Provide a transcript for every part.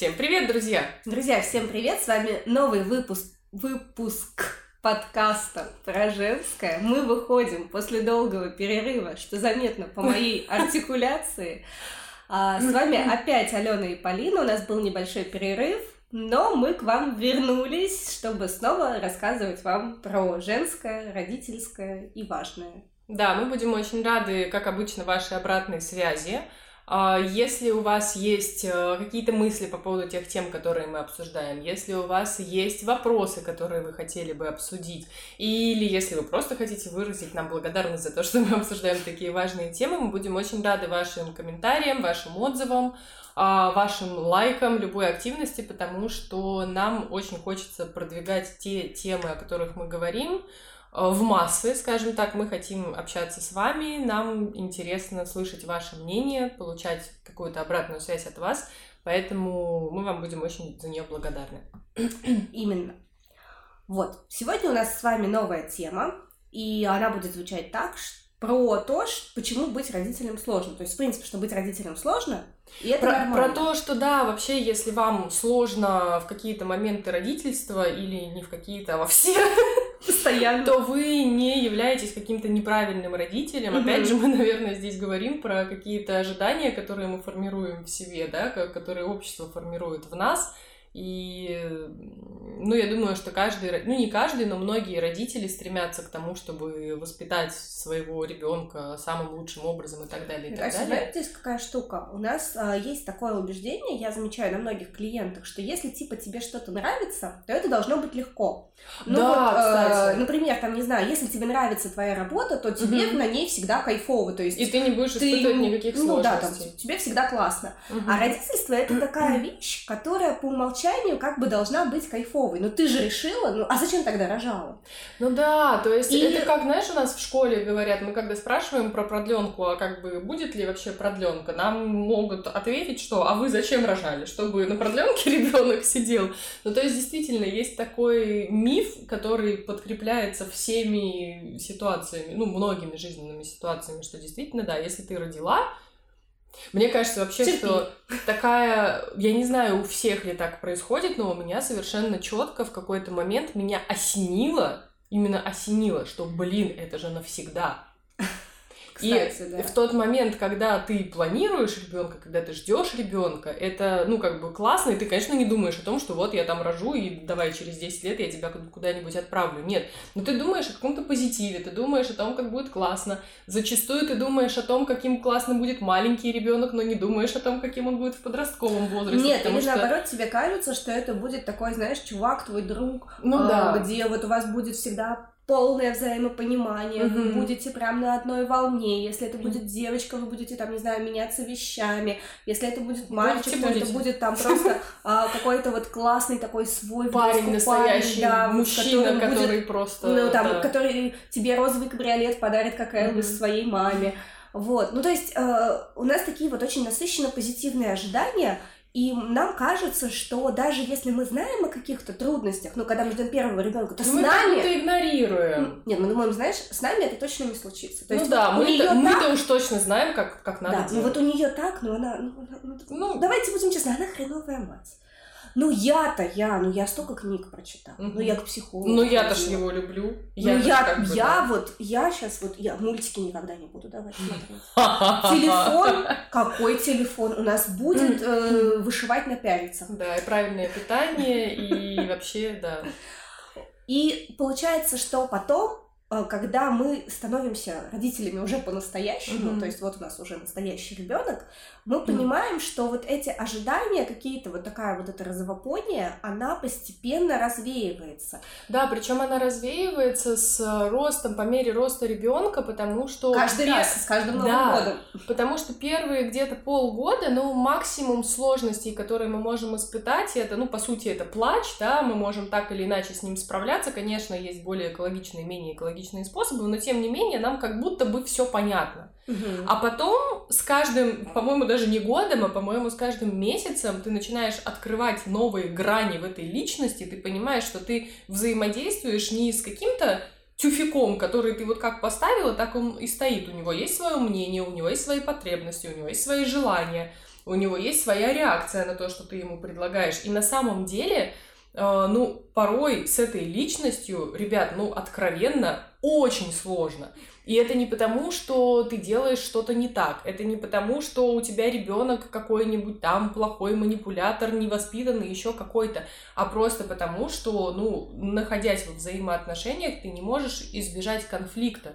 Всем привет, друзья! Друзья, всем привет! С вами новый выпуск, выпуск подкаста про женское. Мы выходим после долгого перерыва, что заметно по моей артикуляции. А, с вами опять Алена и Полина. У нас был небольшой перерыв, но мы к вам вернулись, чтобы снова рассказывать вам про женское, родительское и важное. Да, мы будем очень рады, как обычно, вашей обратной связи. А, если у вас есть э, какие-то мысли по поводу тех тем, которые мы обсуждаем, если у вас есть вопросы, которые вы хотели бы обсудить, или если вы просто хотите выразить нам благодарность за то, что мы обсуждаем такие важные темы, мы будем очень рады вашим комментариям, вашим отзывам, а, вашим лайкам, любой активности, потому что нам очень хочется продвигать те темы, о которых мы говорим, в массы, скажем так, мы хотим общаться с вами, нам интересно слышать ваше мнение, получать какую-то обратную связь от вас, поэтому мы вам будем очень за нее благодарны. Именно. Вот, сегодня у нас с вами новая тема, и она будет звучать так, про то, почему быть родителем сложно. То есть, в принципе, что быть родителем сложно, и это про, нормально. Про то, что да, вообще, если вам сложно в какие-то моменты родительства или не в какие-то, а во все, постоянно, то вы не являетесь каким-то неправильным родителем. Угу. Опять же, мы, наверное, здесь говорим про какие-то ожидания, которые мы формируем в себе, да, которые общество формирует в нас. И, ну, я думаю, что каждый, ну, не каждый, но многие родители стремятся к тому, чтобы воспитать своего ребенка самым лучшим образом и так далее. И так а далее. знаете, здесь какая штука? У нас а, есть такое убеждение, я замечаю на многих клиентах, что если, типа, тебе что-то нравится, то это должно быть легко. Ну, да, вот, кстати. Э, например, там, не знаю, если тебе нравится твоя работа, то тебе угу. на ней всегда кайфово. То есть и ты не будешь ты, испытывать никаких ну, сложностей. да, там, тебе всегда классно. Угу. А родительство — это такая вещь, которая по умолчанию умолчанию как бы должна быть кайфовой. Но ты же решила, ну а зачем тогда рожала? Ну да, то есть и... это как, знаешь, у нас в школе говорят, мы когда спрашиваем про продленку, а как бы будет ли вообще продленка, нам могут ответить, что а вы зачем рожали? Чтобы на продленке ребенок сидел. Ну то есть действительно есть такой миф, который подкрепляется всеми ситуациями, ну многими жизненными ситуациями, что действительно, да, если ты родила, мне кажется вообще, Терпи. что такая, я не знаю, у всех ли так происходит, но у меня совершенно четко в какой-то момент меня осенило, именно осенило, что, блин, это же навсегда. Кстати, и да. в тот момент, когда ты планируешь ребенка, когда ты ждешь ребенка, это, ну, как бы классно, и ты, конечно, не думаешь о том, что вот я там рожу, и давай через 10 лет я тебя куда-нибудь отправлю. Нет. Но ты думаешь о каком-то позитиве, ты думаешь о том, как будет классно. Зачастую ты думаешь о том, каким классно будет маленький ребенок, но не думаешь о том, каким он будет в подростковом возрасте. Нет, или что... наоборот, тебе кажется, что это будет такой, знаешь, чувак, твой друг, ну, э, да. где вот у вас будет всегда полное взаимопонимание, mm-hmm. вы будете прям на одной волне. Если это будет девочка, вы будете там, не знаю, меняться вещами. Если это будет мальчик, то будете. это будет там просто а, какой-то вот классный такой свой парень настоящий, да, мужчина, который будет, просто ну там, да. который тебе розовый кабриолет подарит, как Элвис mm-hmm. своей маме. Вот, ну то есть э, у нас такие вот очень насыщенно позитивные ожидания, и нам кажется, что даже если мы знаем о каких-то трудностях, ну, когда мы ждем первого ребенка, то мы с нами... Мы это игнорируем. Нет, мы думаем, знаешь, с нами это точно не случится. То ну есть, да, вот мы-то, так... мы-то уж точно знаем, как, как надо да, делать. ну вот у нее так, но она... Ну, ну, ну, давайте будем честны, она хреновая мать. Ну я-то я, ну я столько книг прочитала. Угу. Ну я к психологу. Ну я-то ж его люблю. Я ну я, как бы, я да. вот, я сейчас вот, я мультики никогда не буду давать смотреть. Телефон, какой телефон? У нас будет э, вышивать на пяльцах. Да, и правильное питание, и вообще, да. И получается, что потом когда мы становимся родителями уже по-настоящему, mm-hmm. то есть вот у нас уже настоящий ребенок, мы mm-hmm. понимаем, что вот эти ожидания, какие-то вот такая вот эта розовопония, она постепенно развеивается. Да, причем она развеивается с ростом, по мере роста ребенка, потому что... Каждый пер... раз, с каждым Новым да, годом. Потому что первые где-то полгода, ну, максимум сложностей, которые мы можем испытать, это, ну, по сути, это плач, да, мы можем так или иначе с ним справляться. Конечно, есть более экологичные, менее экологичные логичные способы, но тем не менее нам как будто бы все понятно. Угу. А потом с каждым, по-моему, даже не годом, а по-моему, с каждым месяцем ты начинаешь открывать новые грани в этой личности, ты понимаешь, что ты взаимодействуешь не с каким-то тюфиком, который ты вот как поставила, так он и стоит. У него есть свое мнение, у него есть свои потребности, у него есть свои желания, у него есть своя реакция на то, что ты ему предлагаешь. И на самом деле, э, ну, порой с этой личностью, ребят, ну, откровенно, очень сложно. И это не потому, что ты делаешь что-то не так. Это не потому, что у тебя ребенок какой-нибудь там плохой манипулятор, невоспитанный, еще какой-то, а просто потому, что, ну, находясь в взаимоотношениях, ты не можешь избежать конфликта.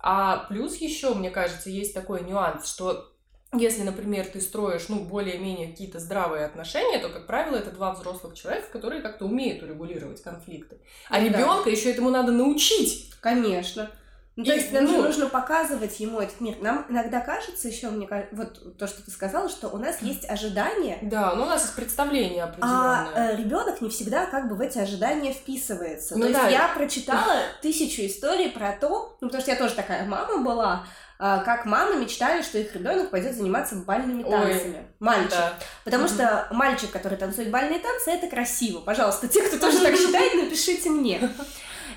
А плюс еще, мне кажется, есть такой нюанс, что если, например, ты строишь, ну, более-менее какие-то здравые отношения, то, как правило, это два взрослых человека, которые как-то умеют урегулировать конфликты. А ну, ребенка да. еще этому надо научить. Конечно. Ну, то есть нам ну, же нужно показывать ему этот мир. Нам иногда кажется еще, мне кажется, вот то, что ты сказала, что у нас есть ожидания. Да, ну у нас есть представление определенное. А э, ребенок не всегда как бы в эти ожидания вписывается. Ну, то да. есть я прочитала тысячу историй про то, ну потому что я тоже такая мама была, как мамы мечтали, что их ребенок пойдет заниматься бальными танцами. Ой, мальчик. Да. Потому угу. что мальчик, который танцует бальные танцы, это красиво. Пожалуйста, те, кто тоже так считает, напишите мне.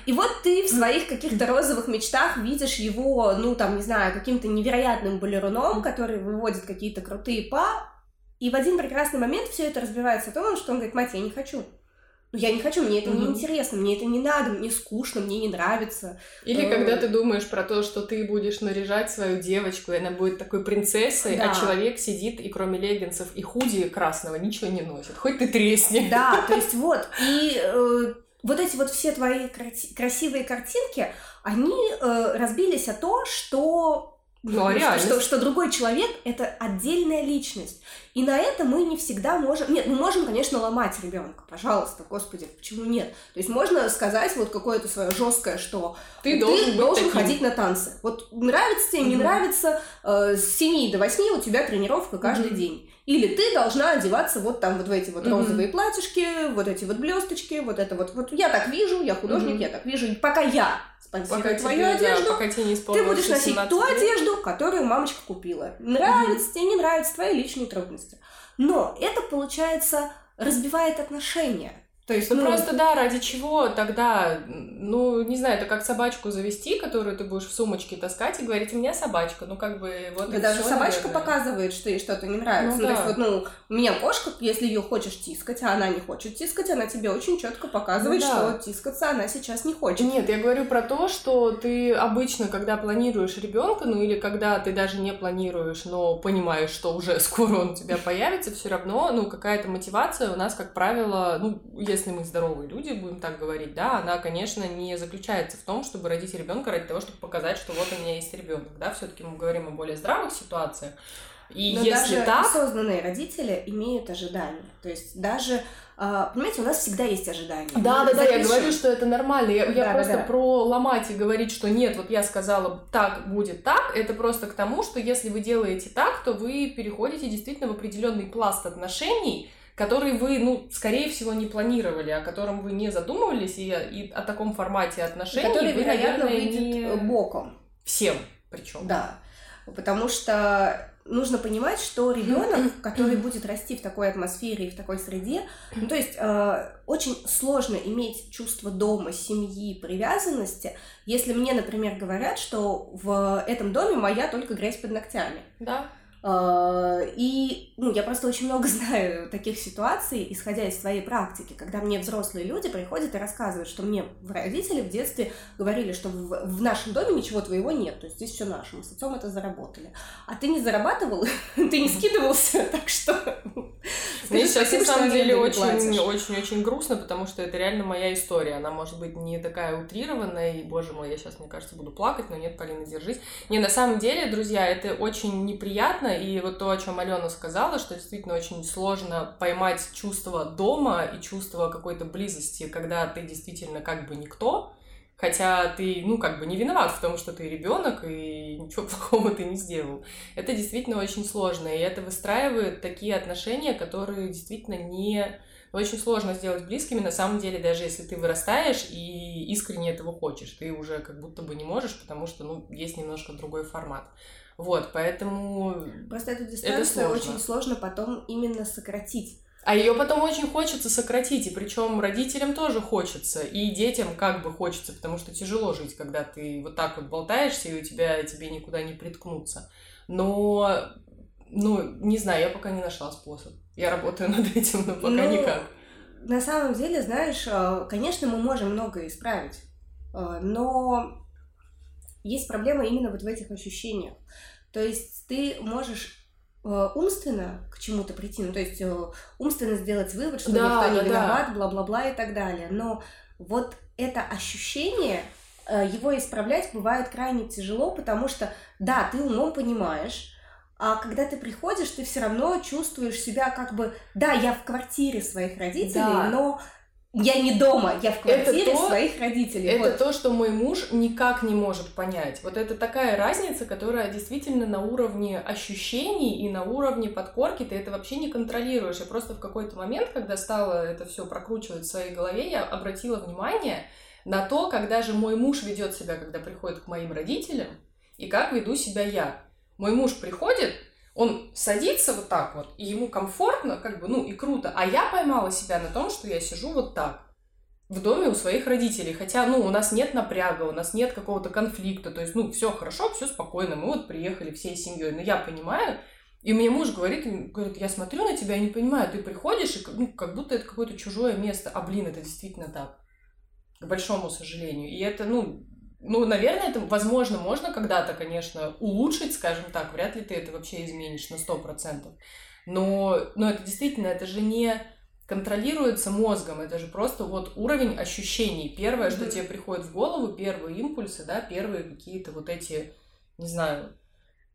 И вот ты в своих каких-то розовых мечтах видишь его, ну, там, не знаю, каким-то невероятным балеруном, который выводит какие-то крутые па, и в один прекрасный момент все это разбивается о том, что он говорит, мать, я не хочу. Ну, я не хочу, мне это mm-hmm. не интересно, мне это не надо, мне скучно, мне не нравится. Или э, когда ты думаешь про то, что ты будешь наряжать свою девочку, и она будет такой принцессой, а да. а человек сидит и кроме леггинсов и худи красного ничего не носит. Хоть ты тресни. Да, то есть вот. И э, вот эти вот все твои красивые картинки, они э, разбились о том, что ну, а что, что, что другой человек это отдельная личность. И на это мы не всегда можем. Нет, мы можем, конечно, ломать ребенка. Пожалуйста, господи, почему нет? То есть можно сказать вот какое-то свое жесткое, что ты, ты должен, должен ходить на танцы. Вот нравится тебе, не угу. нравится, э, с 7 до 8 у тебя тренировка каждый угу. день. Или ты должна одеваться вот там вот в эти вот mm-hmm. розовые платьишки, вот эти вот блесточки, вот это вот. Вот я так вижу, я художник, mm-hmm. я так вижу. И пока я пока твою тебе, одежду, да, пока тебе не ты будешь носить ту лет. одежду, которую мамочка купила. Нравится mm-hmm. тебе, не нравится, твои личные трудности. Но это, получается, разбивает отношения. То есть, ну, ну просто да, ради чего тогда, ну, не знаю, это как собачку завести, которую ты будешь в сумочке таскать и говорить, у меня собачка, ну, как бы, вот да, даже собачка наверное. показывает, что ей что-то не нравится. Ну, ну да. то есть, вот, ну, у меня кошка, если ее хочешь тискать, а она не хочет тискать, она тебе очень четко показывает, ну, да. что тискаться она сейчас не хочет. Нет, я говорю про то, что ты обычно, когда планируешь ребенка, ну, или когда ты даже не планируешь, но понимаешь, что уже скоро он у тебя появится, все равно, ну, какая-то мотивация у нас, как правило, ну, если мы здоровые люди, будем так говорить, да, она, конечно, не заключается в том, чтобы родить ребенка ради того, чтобы показать, что вот у меня есть ребенок, да, все-таки мы говорим о более здравых ситуациях. И Но если даже так... осознанные родители имеют ожидания. То есть даже а, Понимаете, у нас всегда есть ожидания. Да, да, да, я говорю, что это нормально. Я, я да, просто да, да. про ломать и говорить, что нет, вот я сказала, так будет так, это просто к тому, что если вы делаете так, то вы переходите действительно в определенный пласт отношений, который вы, ну, скорее всего, не планировали, о котором вы не задумывались, и, и о таком формате отношений который, вы, наверное, выйдет не... боком. Всем причем. Да. Потому что нужно понимать, что ребенок, который будет расти в такой атмосфере и в такой среде, ну, то есть э, очень сложно иметь чувство дома, семьи, привязанности, если мне, например, говорят, что в этом доме моя только грязь под ногтями. Да. А, и ну, я просто очень много знаю таких ситуаций, исходя из своей практики, когда мне взрослые люди приходят и рассказывают, что мне родители в детстве говорили, что в, в нашем доме ничего твоего нет, то есть здесь все наше, мы с отцом это заработали. А ты не зарабатывал, ты не скидывался, так что... Мне сейчас на самом деле очень-очень-очень грустно, потому что это реально моя история. Она может быть не такая утрированная, и, боже мой, я сейчас, мне кажется, буду плакать, но нет, Полина, держись. Не, на самом деле, друзья, это очень неприятно, и вот то, о чем Алена сказала, что действительно очень сложно поймать чувство дома и чувство какой-то близости, когда ты действительно как бы никто, хотя ты, ну, как бы не виноват в том, что ты ребенок и ничего плохого ты не сделал. Это действительно очень сложно, и это выстраивает такие отношения, которые действительно не очень сложно сделать близкими, на самом деле, даже если ты вырастаешь и искренне этого хочешь, ты уже как будто бы не можешь, потому что, ну, есть немножко другой формат. Вот, поэтому... Просто эту дистанцию это сложно. очень сложно потом именно сократить. А ее потом очень хочется сократить, и причем родителям тоже хочется, и детям как бы хочется, потому что тяжело жить, когда ты вот так вот болтаешься, и у тебя тебе никуда не приткнуться. Но ну, не знаю, я пока не нашла способ. Я работаю над этим, но пока ну, никак. На самом деле, знаешь, э, конечно, мы можем многое исправить, э, но есть проблема именно вот в этих ощущениях. То есть ты можешь э, умственно к чему-то прийти, ну, то есть умственно сделать вывод, что да, никто не виноват, да. бла-бла-бла и так далее. Но вот это ощущение, его исправлять бывает крайне тяжело, потому что, да, ты умом понимаешь, а когда ты приходишь, ты все равно чувствуешь себя как бы, да, я в квартире своих родителей, да. но я не дома, я в квартире это то, своих родителей. Это вот. то, что мой муж никак не может понять. Вот это такая разница, которая действительно на уровне ощущений и на уровне подкорки ты это вообще не контролируешь. Я просто в какой-то момент, когда стала это все прокручивать в своей голове, я обратила внимание на то, когда же мой муж ведет себя, когда приходит к моим родителям, и как веду себя я. Мой муж приходит, он садится вот так вот, и ему комфортно, как бы, ну и круто. А я поймала себя на том, что я сижу вот так в доме у своих родителей. Хотя, ну, у нас нет напряга, у нас нет какого-то конфликта. То есть, ну, все хорошо, все спокойно. Мы вот приехали всей семьей. Но я понимаю, и мне муж говорит, говорит, я смотрю на тебя и не понимаю, ты приходишь, и ну, как будто это какое-то чужое место. А, блин, это действительно так. К большому сожалению. И это, ну, ну, наверное, это, возможно, можно когда-то, конечно, улучшить, скажем так. Вряд ли ты это вообще изменишь на 100%. Но, но это действительно, это же не контролируется мозгом, это же просто вот уровень ощущений. Первое, mm-hmm. что тебе приходит в голову, первые импульсы, да, первые какие-то вот эти, не знаю,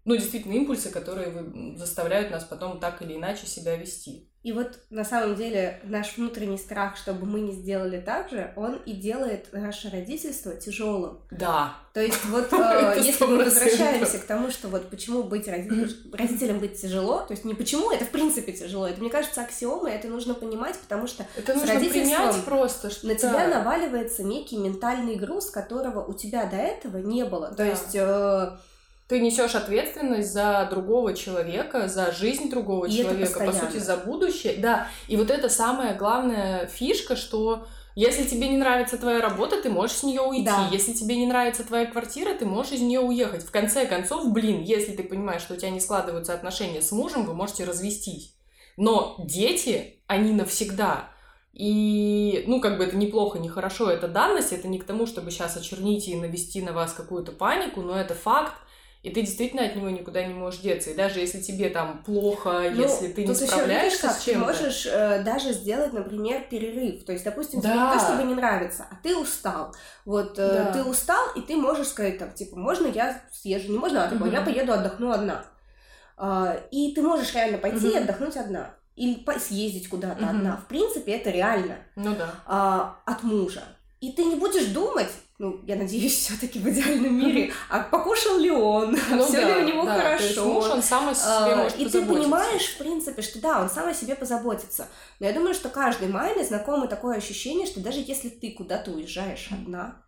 ну, действительно, импульсы, которые заставляют нас потом так или иначе себя вести. И вот на самом деле наш внутренний страх, чтобы мы не сделали так же, он и делает наше родительство тяжелым. Да. То есть вот э, если мы возвращаемся к тому, что вот почему быть родителем быть тяжело, то есть не почему, это в принципе тяжело, это мне кажется аксиомой, это нужно понимать, потому что это нужно принять просто, что на тебя наваливается некий ментальный груз, которого у тебя до этого не было. То есть э, ты несешь ответственность за другого человека, за жизнь другого и человека, по сути, за будущее. Да, и вот это самая главная фишка, что если тебе не нравится твоя работа, ты можешь с нее уйти. Да. Если тебе не нравится твоя квартира, ты можешь из нее уехать. В конце концов, блин, если ты понимаешь, что у тебя не складываются отношения с мужем, вы можете развестись. Но дети, они навсегда. И, ну, как бы это неплохо, не хорошо, это данность, это не к тому, чтобы сейчас очернить и навести на вас какую-то панику, но это факт, и ты действительно от него никуда не можешь деться. И даже если тебе там плохо, ну, если ты не справляешься еще, с чем-то... Ты можешь э, даже сделать, например, перерыв. То есть, допустим, да. тебе не то, чтобы не нравится, а ты устал. Вот э, да. ты устал, и ты можешь сказать, там, типа, можно я съезжу? Не можно, а такой, угу. я поеду отдохну одна. Э, и ты можешь реально пойти угу. и отдохнуть одна. Или съездить куда-то угу. одна. В принципе, это реально. Ну да. Э, от мужа. И ты не будешь думать, ну, я надеюсь, все-таки в идеальном мире, а покушал ли он, ну, все да, ли у него да, хорошо. То есть муж, он сам о себе а, может И ты понимаешь, в принципе, что да, он сам о себе позаботится. Но я думаю, что каждой маме знакомо такое ощущение, что даже если ты куда-то уезжаешь одна,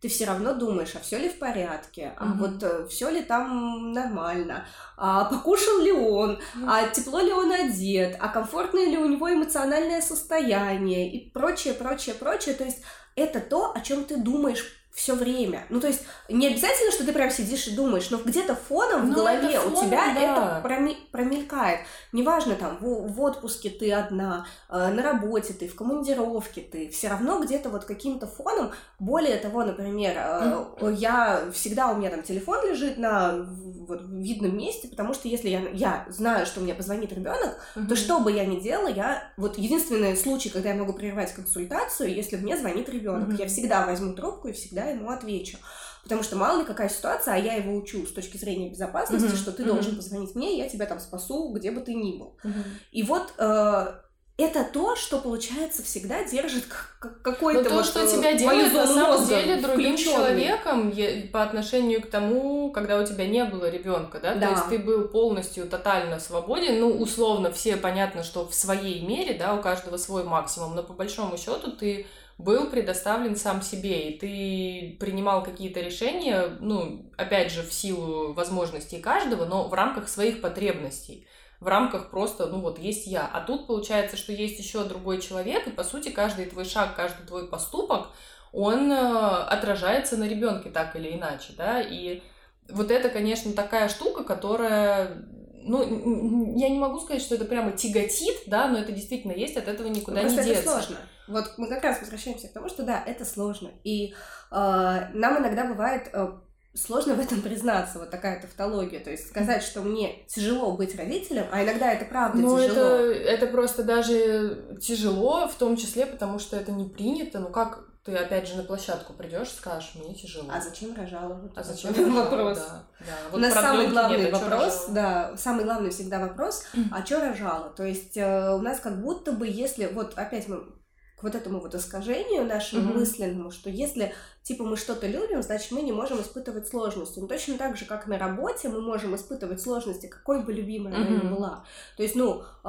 ты все равно думаешь, а все ли в порядке, а угу. вот э, все ли там нормально, а покушал ли он, а тепло ли он одет, а комфортное ли у него эмоциональное состояние и прочее, прочее, прочее. То есть это то, о чем ты думаешь все время. Ну, то есть, не обязательно, что ты прям сидишь и думаешь, но где-то фоном в ну, голове фон, у тебя да. это проми- промелькает. Неважно, там, в, в отпуске ты одна, э, на работе ты, в командировке ты, все равно где-то вот каким-то фоном. Более того, например, э, mm-hmm. я всегда, у меня там телефон лежит на вот, видном месте, потому что если я, я знаю, что мне позвонит ребенок, mm-hmm. то что бы я ни делала, я, вот единственный случай, когда я могу прервать консультацию, если мне звонит ребенок, mm-hmm. я всегда возьму трубку и всегда ему отвечу. Потому что мало ли какая ситуация, а я его учу с точки зрения безопасности, mm-hmm. что ты mm-hmm. должен позвонить мне, я тебя там спасу, где бы ты ни был. Mm-hmm. И вот э, это то, что, получается, всегда держит какой-то Но то, вот что э, тебя делает на самом деле другим человеком по отношению к тому, когда у тебя не было ребенка, да? да? То есть ты был полностью тотально свободен. Ну, условно, все понятно, что в своей мере, да, у каждого свой максимум, но по большому счету ты был предоставлен сам себе, и ты принимал какие-то решения, ну, опять же, в силу возможностей каждого, но в рамках своих потребностей, в рамках просто, ну, вот есть я. А тут получается, что есть еще другой человек, и, по сути, каждый твой шаг, каждый твой поступок, он э, отражается на ребенке так или иначе, да, и вот это, конечно, такая штука, которая ну, я не могу сказать, что это прямо тяготит, да, но это действительно есть, от этого никуда ну, не деться. это сложно. Вот мы как раз возвращаемся к тому, что да, это сложно. И э, нам иногда бывает э, сложно в этом признаться, вот такая тавтология. То есть сказать, что мне тяжело быть родителем, а иногда это правда ну, тяжело. Это, это просто даже тяжело, в том числе, потому что это не принято. Ну как ты опять же на площадку придешь, скажешь, мне тяжело. А зачем рожала? А зачем рожала? вопрос? Да, да. Вот У самый главный нет, а вопрос, да, самый главный всегда вопрос, а что рожала? То есть э, у нас как будто бы, если вот опять мы к вот этому вот искажению нашему mm-hmm. мысленному, что если, типа, мы что-то любим, значит, мы не можем испытывать сложности. Но точно так же, как на работе мы можем испытывать сложности, какой бы любимая mm-hmm. она ни была. То есть, ну, э,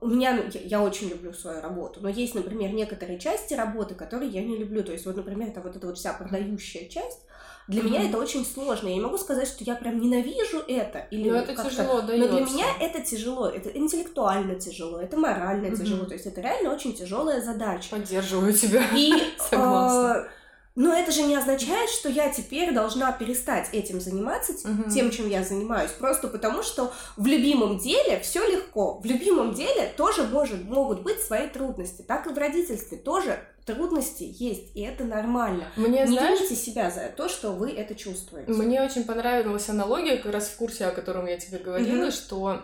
у меня, ну, я, я очень люблю свою работу, но есть, например, некоторые части работы, которые я не люблю. То есть, вот, например, это вот эта вот вся продающая часть, для mm-hmm. меня это очень сложно. Я не могу сказать, что я прям ненавижу это. Или Но это тяжело дается. Но для меня это тяжело. Это интеллектуально тяжело, это морально mm-hmm. тяжело. То есть это реально очень тяжелая задача. Поддерживаю тебя. И Согласна. Э, но это же не означает, что я теперь должна перестать этим заниматься, угу. тем, чем я занимаюсь, просто потому что в любимом деле все легко. В любимом деле тоже может, могут быть свои трудности. Так и в родительстве тоже трудности есть, и это нормально. Мне, не знаешь, вините себя за то, что вы это чувствуете. Мне очень понравилась аналогия, как раз в курсе, о котором я тебе говорила, угу. что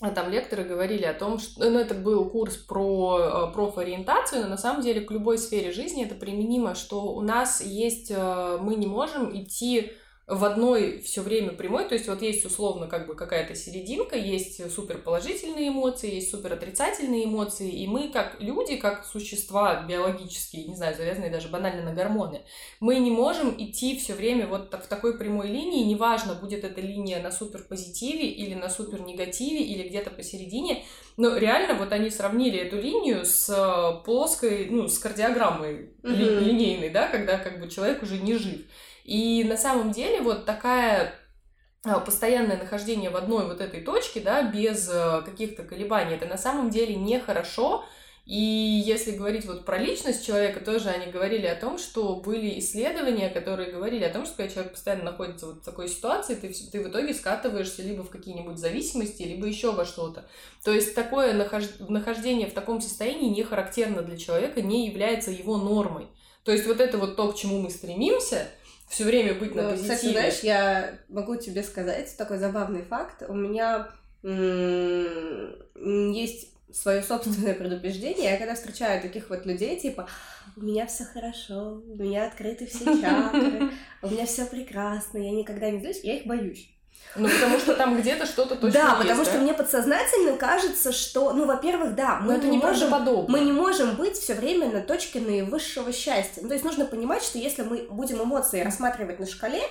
а там лекторы говорили о том, что ну, это был курс про э, профориентацию, но на самом деле к любой сфере жизни это применимо, что у нас есть, э, мы не можем идти в одной все время прямой, то есть вот есть условно как бы какая-то серединка, есть супер положительные эмоции, есть супер отрицательные эмоции, и мы как люди, как существа биологические, не знаю, завязанные даже банально на гормоны, мы не можем идти все время вот в такой прямой линии, неважно, будет эта линия на супер позитиве или на супер негативе или где-то посередине, но реально вот они сравнили эту линию с э, плоской, ну, с кардиограммой mm-hmm. линейной, да, когда как бы человек уже не жив. И на самом деле вот такая а, постоянное нахождение в одной вот этой точке, да, без э, каких-то колебаний, это на самом деле нехорошо. И если говорить вот про личность человека, тоже они говорили о том, что были исследования, которые говорили о том, что когда человек постоянно находится вот в такой ситуации, ты, ты в итоге скатываешься либо в какие-нибудь зависимости, либо еще во что-то. То есть такое нахождение в таком состоянии не характерно для человека, не является его нормой. То есть вот это вот то, к чему мы стремимся, все время быть на ну, позитиве. Кстати, знаешь, я могу тебе сказать такой забавный факт. У меня есть свое собственное предубеждение. Я когда встречаю таких вот людей, типа, у меня все хорошо, у меня открыты все чакры, у меня все прекрасно, я никогда не злюсь, я их боюсь. Ну, потому что там где-то что-то точно Да, есть, потому да? что мне подсознательно кажется, что, ну, во-первых, да, мы, не, можем, мы не можем быть все время на точке наивысшего счастья. Ну, то есть нужно понимать, что если мы будем эмоции рассматривать на шкале,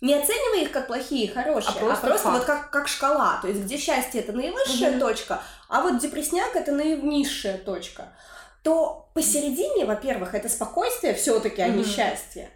не оценивая их как плохие и хорошие, а просто, а просто вот как, как шкала. То есть где счастье это наивысшая угу. точка, а вот депресняк это наивнизшая точка. То посередине, во-первых, это спокойствие все-таки, а не счастье.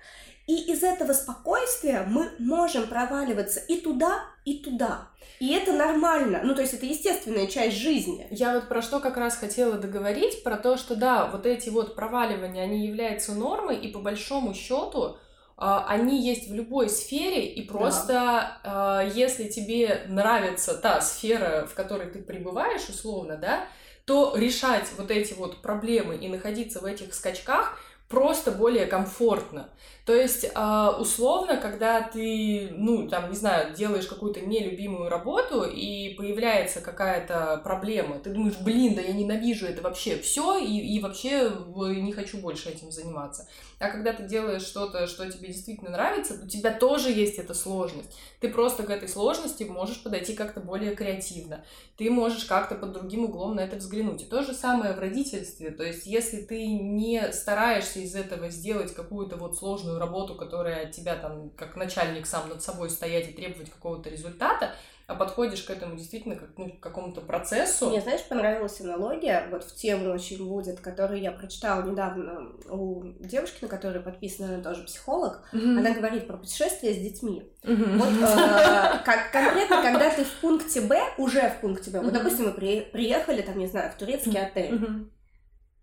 И из этого спокойствия мы можем проваливаться и туда, и туда. И это нормально. Ну, то есть это естественная часть жизни. Я вот про что как раз хотела договорить, про то, что да, вот эти вот проваливания, они являются нормой, и по большому счету а, они есть в любой сфере, и просто да. если тебе нравится та сфера, в которой ты пребываешь, условно, да, то решать вот эти вот проблемы и находиться в этих скачках просто более комфортно. То есть, а, условно, когда ты, ну, там, не знаю, делаешь какую-то нелюбимую работу, и появляется какая-то проблема, ты думаешь, блин, да я ненавижу это вообще все, и, и вообще не хочу больше этим заниматься. А когда ты делаешь что-то, что тебе действительно нравится, у тебя тоже есть эта сложность. Ты просто к этой сложности можешь подойти как-то более креативно. Ты можешь как-то под другим углом на это взглянуть. И то же самое в родительстве. То есть, если ты не стараешься из этого сделать какую-то вот сложную работу, которая от тебя там, как начальник сам над собой стоять и требовать какого-то результата, а подходишь к этому действительно как ну, к какому-то процессу. Мне, знаешь, понравилась аналогия, вот в тему очень будет, которую я прочитала недавно у девушки, на которой подписана, она тоже психолог. Mm-hmm. Она говорит про путешествия с детьми. Mm-hmm. Вот э, как, конкретно, когда ты в пункте Б, уже в пункте Б, mm-hmm. вот, допустим, мы при, приехали, там, не знаю, в турецкий mm-hmm. отель. Mm-hmm.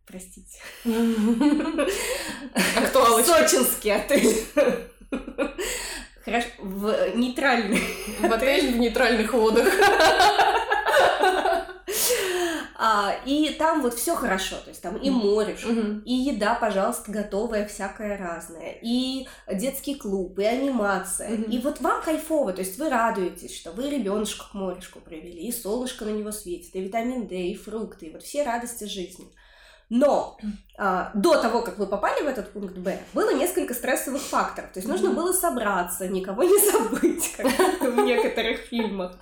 Простите. Актуалочка. Сочинский отель. Хорошо, в нейтральный. В отель в нейтральных водах. А, и там вот все хорошо, то есть там и море, Мгм. и еда, пожалуйста, готовая, всякая разная, и детский клуб, и анимация. Мгм. И вот вам кайфово, то есть вы радуетесь, что вы ребенушка к морешку привели, и солнышко на него светит, и витамин D, и фрукты, и вот все радости жизни. Но а, до того, как вы попали в этот пункт Б, было несколько стрессовых факторов. То есть нужно было собраться, никого не забыть, как в некоторых фильмах.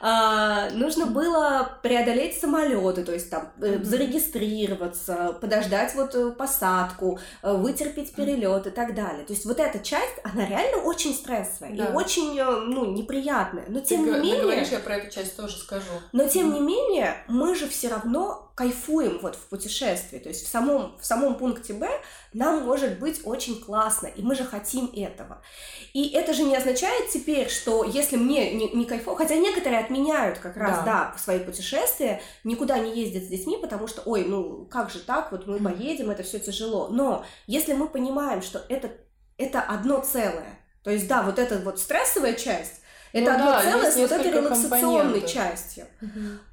А, нужно было преодолеть самолеты, то есть там э, зарегистрироваться, подождать вот э, посадку, э, вытерпеть перелет и так далее. То есть вот эта часть, она реально очень стрессовая Да. и очень, ну, неприятная. Но Ты тем не г- ты менее... говоришь, я про эту часть тоже скажу. Но тем не менее, мы же все равно кайфуем вот в путешествии. То есть в самом, в самом пункте Б нам может быть очень классно, и мы же хотим этого. И это же не означает теперь, что если мне не, не кайфово, хотя некоторые отменяют как раз, Да. да, свои путешествия, никуда не ездят с детьми, потому что, ой, ну как же так, вот мы поедем, это все тяжело. Но если мы понимаем, что это, это одно целое, то есть, да, вот эта вот стрессовая часть, это Ну одно да, целое с вот этой релаксационной компонентов. частью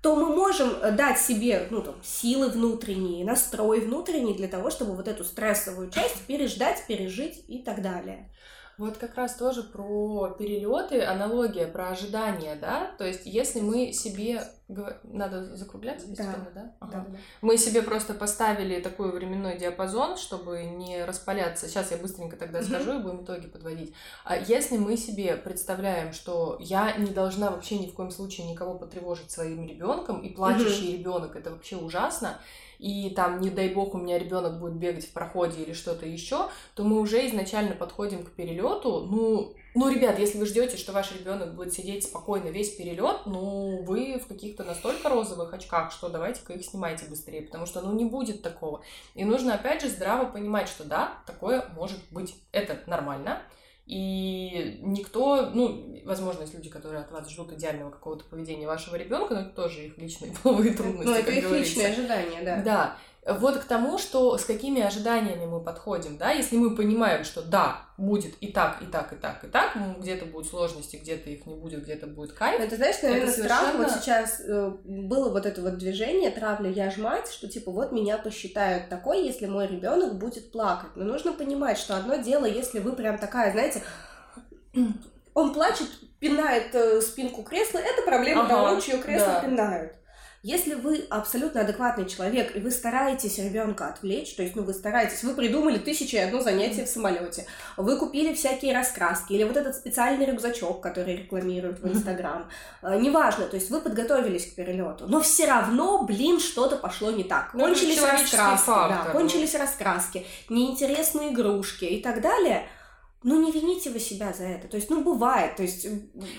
то мы можем э, дать себе ну, там, силы внутренние, настрой внутренний для того, чтобы вот эту стрессовую часть переждать, пережить и так далее. Вот как раз тоже про перелеты, аналогия про ожидания, да? То есть, если мы себе... Надо закругляться Да. постепенно, да? Ага. Мы себе просто поставили такой временной диапазон, чтобы не распаляться. Сейчас я быстренько тогда скажу и будем итоги подводить. А если мы себе представляем, что я не должна вообще ни в коем случае никого потревожить своим ребенком, и плачущий ребенок это вообще ужасно, и там, не дай бог, у меня ребенок будет бегать в проходе или что-то еще, то мы уже изначально подходим к перелету. Ну, ну, ребят, если вы ждете, что ваш ребенок будет сидеть спокойно весь перелет, ну, вы в каких-то настолько розовых очках, что давайте-ка их снимайте быстрее, потому что, ну, не будет такого. И нужно, опять же, здраво понимать, что да, такое может быть. Это нормально. И никто, ну, возможно, есть люди, которые от вас ждут идеального какого-то поведения вашего ребенка, но это тоже их личные половые трудности. Ну, это их говорится. личные ожидания, да. Да. Вот к тому, что с какими ожиданиями мы подходим, да, если мы понимаем, что да, будет и так, и так, и так, и так, ну, где-то будут сложности, где-то их не будет, где-то будет кайф. Ты знаешь, наверное, Это страх, вот совершенно- сейчас э, было вот это вот движение «Травля, я ж мать», что типа вот меня посчитают такой, если мой ребенок будет плакать. Но нужно понимать, что одно дело, если вы прям такая, знаете, он плачет, пинает э, спинку кресла, это проблема Ага, того, чье кресло да. пинают. Если вы абсолютно адекватный человек, и вы стараетесь ребенка отвлечь, то есть, ну, вы стараетесь, вы придумали тысячу и одно занятие в самолете, вы купили всякие раскраски, или вот этот специальный рюкзачок, который рекламируют в. Инстаграм, Э, неважно, то есть вы подготовились к перелету, но все равно, блин, что-то пошло не так. Ну, Кончились раскраски, фактор, да, ну. кончились раскраски, неинтересные игрушки и так далее. Ну, не вините вы себя за это. То есть, ну, бывает. То есть,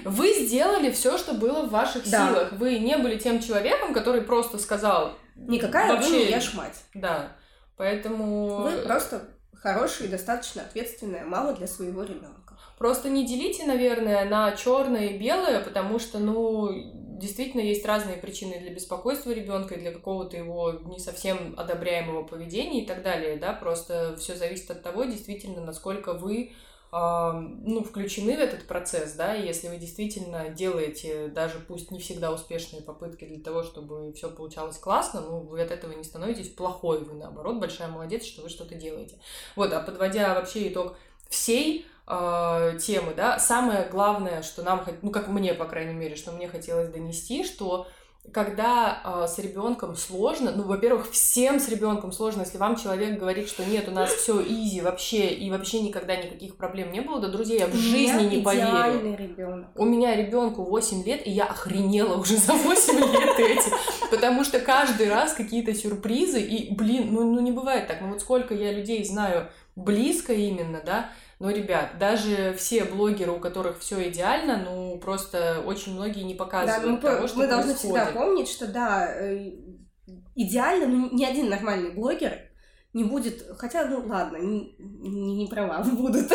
Вы сделали все, что было в ваших Да. силах. Вы не были тем человеком, который просто сказал, никакая вы Вообще- не ешь мать. да. Поэтому Вы просто хорошая и достаточно ответственная мама для своего ребенка. Просто не делите, наверное, на черное и белое, потому что, ну, действительно есть разные причины для беспокойства ребенка и для какого-то его не совсем одобряемого поведения и так далее, да, просто все зависит от того, действительно, насколько вы ну, включены в этот процесс, да, и если вы действительно делаете даже пусть не всегда успешные попытки для того, чтобы все получалось классно, ну, вы от этого не становитесь плохой, вы наоборот большая молодец, что вы что-то делаете. Вот, а подводя вообще итог всей э, темы, да, самое главное, что нам, ну, как мне, по крайней мере, что мне хотелось донести, что когда э, с ребенком сложно, ну, во-первых, всем с ребенком сложно, если вам человек говорит, что нет, у нас все изи вообще, и вообще никогда никаких проблем не было, да, друзья, я в жизни не поверю. ребенок. У меня ребенку 8 лет, и я охренела уже за 8 лет этим. Потому что каждый раз какие-то сюрпризы, и, блин, ну, ну не бывает так. Ну вот сколько я людей знаю близко именно, да, но, ребят, даже все блогеры, у которых все идеально, ну, просто очень многие не Да, показывают мы, того, что мы должны происходит. всегда помнить, что да, э, идеально, ну, ни один нормальный блогер не будет, хотя, ну ладно, не, не, права будут,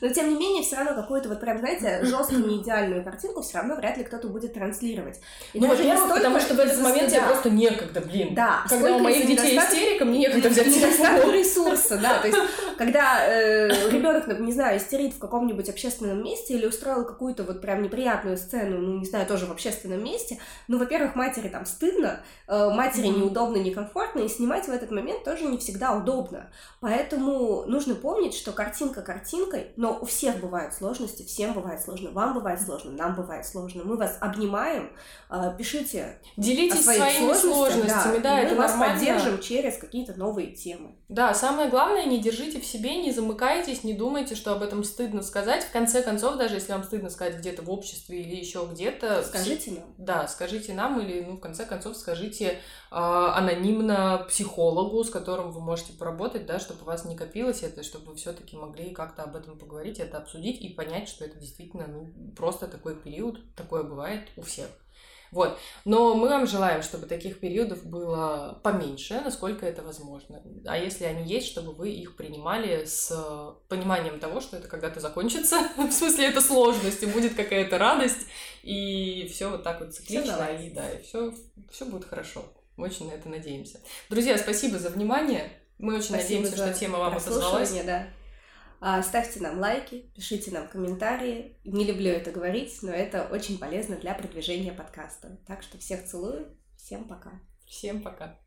но тем не менее, все равно какую-то вот прям, знаете, жесткую, не идеальную картинку все равно вряд ли кто-то будет транслировать. И ну, во-первых, потому что в этот момент тебе просто некогда, блин. Да. Когда у моих детей истерика, мне некогда взять телефон. ресурса, да, то есть, когда э, ребенок, не знаю, истерит в каком-нибудь общественном месте или устроил какую-то вот прям неприятную сцену, ну, не знаю, тоже в общественном месте, ну, во-первых, матери там стыдно, э, матери неудобно, некомфортно, и снимать в этот момент тоже не всегда удобно. Поэтому нужно помнить, что картинка картинкой, но у всех бывают сложности, всем бывает сложно, вам бывает сложно, нам бывает сложно. Мы вас обнимаем, а, пишите Делитесь своими сложностями, да, да это мы вас поддержим через какие-то новые темы. Да, самое главное, не держите в себе, не замыкайтесь, не думайте, что об этом стыдно сказать. В конце концов, даже если вам стыдно сказать где-то в обществе или еще где-то... Скажите нам. Да, скажите нам или, ну, в конце концов, скажите э, анонимно психологу, с которым вы можете поработать, да, чтобы у вас не копилось это, чтобы вы все-таки могли как-то об этом поговорить, это обсудить и понять, что это действительно ну, просто такой период, такое бывает у всех. Вот. Но мы вам желаем, чтобы таких периодов было поменьше, насколько это возможно. А если они есть, чтобы вы их принимали с пониманием того, что это когда-то закончится. В смысле, это сложность, и будет какая-то радость, и все вот так вот циклично, и да, и все, все будет хорошо. Мы очень на это надеемся. Друзья, спасибо за внимание. Мы очень спасибо надеемся, что тема вам отозвалась. Да. А, ставьте нам лайки, пишите нам комментарии. Не люблю это говорить, но это очень полезно для продвижения подкаста. Так что всех целую. Всем пока. Всем пока.